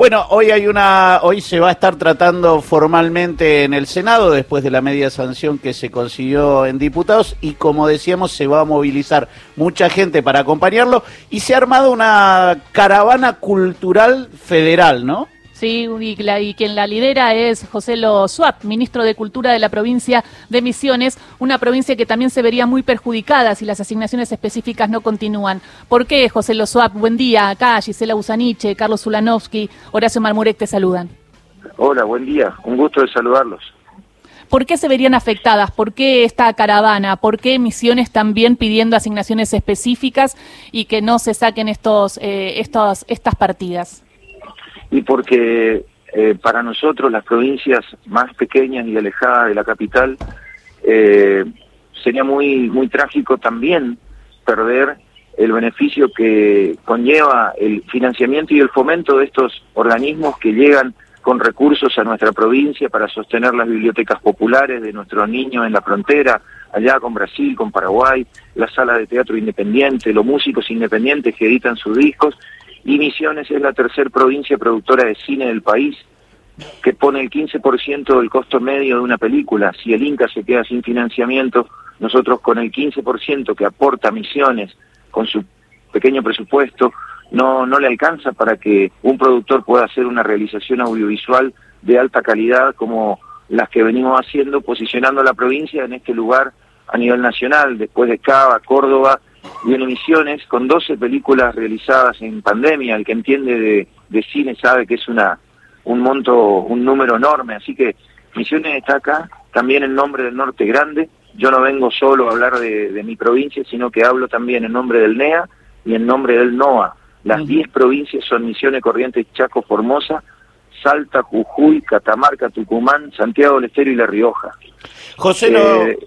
Bueno, hoy hay una, hoy se va a estar tratando formalmente en el Senado después de la media sanción que se consiguió en diputados y como decíamos se va a movilizar mucha gente para acompañarlo y se ha armado una caravana cultural federal, ¿no? Sí, y, quien la lidera es José Lo Suat, ministro de Cultura de la provincia de Misiones, una provincia que también se vería muy perjudicada si las asignaciones específicas no continúan. ¿Por qué, José Lo Suat? Buen día, acá Gisela Usaniche, Carlos Ulanovsky, Horacio Marmurek te saludan. Hola, buen día, un gusto de saludarlos. ¿Por qué se verían afectadas? ¿Por qué esta caravana? ¿Por qué Misiones también pidiendo asignaciones específicas y que no se saquen estos, eh, estos, estas partidas? Y porque eh, para nosotros las provincias más pequeñas y alejadas de la capital eh, sería muy muy trágico también perder el beneficio que conlleva el financiamiento y el fomento de estos organismos que llegan con recursos a nuestra provincia para sostener las bibliotecas populares de nuestros niños en la frontera, allá con Brasil, con Paraguay, la sala de teatro independiente, los músicos independientes que editan sus discos y Misiones es la tercer provincia productora de cine del país, que pone el 15% del costo medio de una película. Si el Inca se queda sin financiamiento, nosotros con el 15% que aporta Misiones con su pequeño presupuesto, no, no le alcanza para que un productor pueda hacer una realización audiovisual de alta calidad como las que venimos haciendo, posicionando a la provincia en este lugar a nivel nacional, después de Cava, Córdoba en Misiones, con 12 películas realizadas en pandemia. El que entiende de, cine sabe que es una un monto, un número enorme. Así que Misiones está acá, también en nombre del Norte Grande. Yo no vengo solo a hablar de, mi provincia, sino que hablo también en nombre del NEA y en nombre del NOA. Las 10 provincias son Misiones, Corrientes, Chaco, Formosa, Salta, Jujuy, Catamarca, Tucumán, Santiago del Estero y La Rioja. José, eh,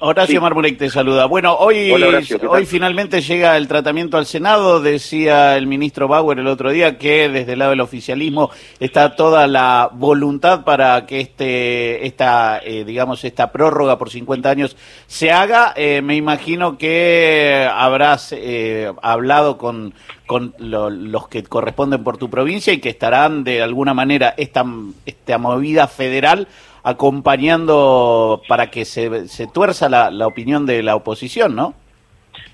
Horacio sí. te saluda. Bueno, hoy, hoy finalmente llega el tratamiento al Senado. Decía el ministro Bauer el otro día que desde el lado del oficialismo está toda la voluntad para que este, esta, eh, digamos, esta prórroga por 50 años se haga. Eh, me imagino que habrás eh, hablado con, con los que corresponden por tu provincia y que estarán de alguna manera esta, esta movida federal acompañando para que se, se tuerza la, la, opinión de la oposición, ¿no?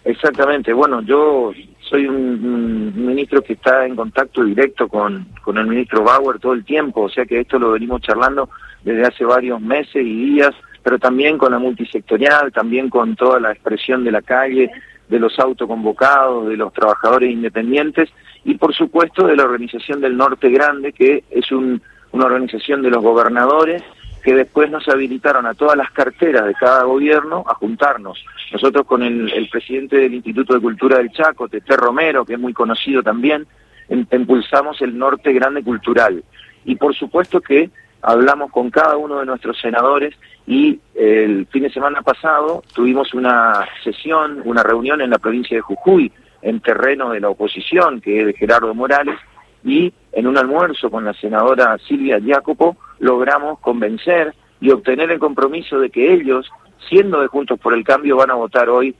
Exactamente. Bueno, yo soy un, ministro que está en contacto directo con, con el ministro Bauer todo el tiempo, o sea que esto lo venimos charlando desde hace varios meses y días, pero también con la multisectorial, también con toda la expresión de la calle, de los autoconvocados, de los trabajadores independientes y por supuesto de la organización del Norte Grande, que es un, una organización de los gobernadores que después nos habilitaron a todas las carteras de cada gobierno a juntarnos. Nosotros con el, presidente del Instituto de Cultura del Chaco, Tete Romero, que es muy conocido también, impulsamos el Norte Grande Cultural. Y por supuesto que hablamos con cada uno de nuestros senadores y el fin de semana pasado tuvimos una sesión, una reunión en la provincia de Jujuy, en terreno de la oposición, que es de Gerardo Morales, y en un almuerzo con la senadora Silvia Jacopo logramos convencer y obtener el compromiso de que ellos, siendo de Juntos por el Cambio, van a votar hoy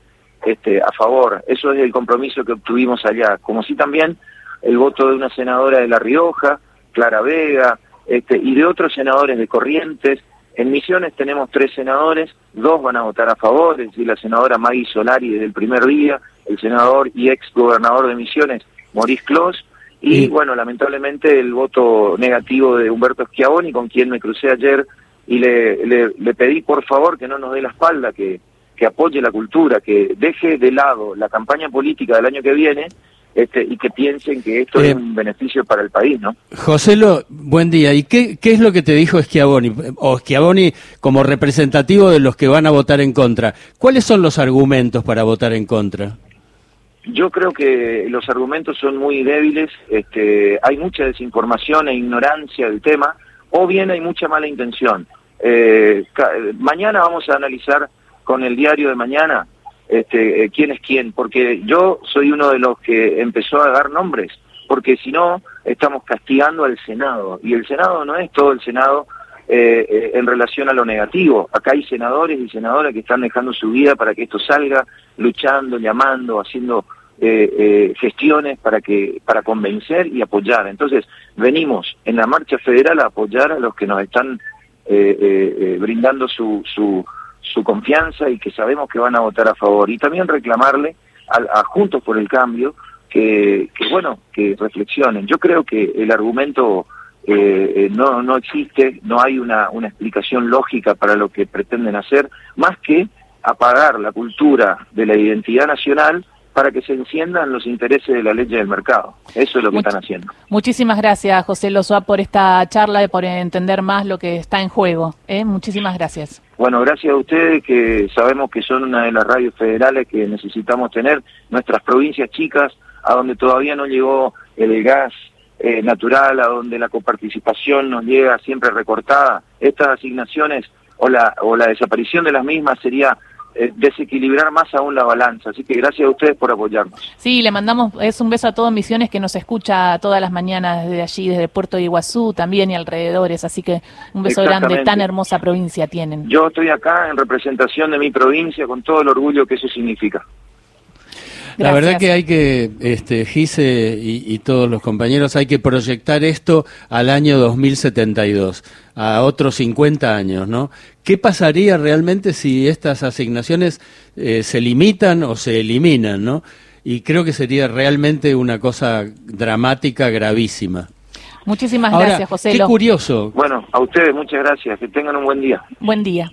este, a favor. Eso es el compromiso que obtuvimos allá. Como si también el voto de una senadora de La Rioja, Clara Vega, este, y de otros senadores de Corrientes. En Misiones tenemos tres senadores, dos van a votar a favor, es decir, la senadora Maggie Solari desde el primer día, el senador y ex gobernador de Misiones, Maurice Clos, y bueno, lamentablemente el voto negativo de Humberto Schiavoni, con quien me crucé ayer y le, le, pedí por favor que no nos dé la espalda, que, que apoye la cultura, que deje de lado la campaña política del año que viene este, y que piensen que esto es eh, un beneficio para el país, ¿no? José, buen día. ¿Y qué, qué es lo que te dijo Schiavoni? O Schiavoni como representativo de los que van a votar en contra. ¿Cuáles son los argumentos para votar en contra? Yo creo que los argumentos son muy débiles, este, hay mucha desinformación e ignorancia del tema, o bien hay mucha mala intención. Eh, mañana vamos a analizar con el diario de mañana este, eh, quién es quién, porque yo soy uno de los que empezó a dar nombres, porque si no estamos castigando al Senado, y el Senado no es todo el Senado eh, en relación a lo negativo. Acá hay senadores y senadoras que están dejando su vida para que esto salga, luchando, llamando, haciendo gestiones para que para convencer y apoyar. Entonces venimos en la marcha federal a apoyar a los que nos están brindando su, su, su confianza y que sabemos que van a votar a favor. Y también reclamarle a, Juntos por el Cambio que, bueno, que reflexionen. Yo creo que el argumento eh, eh, no, no existe, no hay una, una explicación lógica para lo que pretenden hacer, más que apagar la cultura de la identidad nacional para que se enciendan los intereses de la ley del mercado. Eso es lo que están haciendo. Muchísimas gracias, José Lozoa, por esta charla y por entender más lo que está en juego. ¿eh? Muchísimas gracias. Bueno, gracias a ustedes que sabemos que son una de las radios federales que necesitamos tener, nuestras provincias chicas, a donde todavía no llegó el gas eh, natural, a donde la coparticipación nos llega siempre recortada. Estas asignaciones o la, o la desaparición de las mismas sería desequilibrar más aún la balanza. Así que gracias a ustedes por apoyarnos. Sí, le mandamos es un beso a todos Misiones que nos escucha todas las mañanas desde allí, desde Puerto de Iguazú también y alrededores. Así que un beso grande, tan hermosa provincia tienen. Yo estoy acá en representación de mi provincia con todo el orgullo que eso significa. La verdad que hay que, este, Gise y, todos los compañeros, hay que proyectar esto al año 2072, a otros 50 años, ¿no? ¿Qué pasaría realmente si estas asignaciones eh, se limitan o se eliminan, ¿no? Y creo que sería realmente una cosa dramática, gravísima. Muchísimas gracias, José. Qué curioso. Bueno, a ustedes muchas gracias. Que tengan un buen día. Buen día.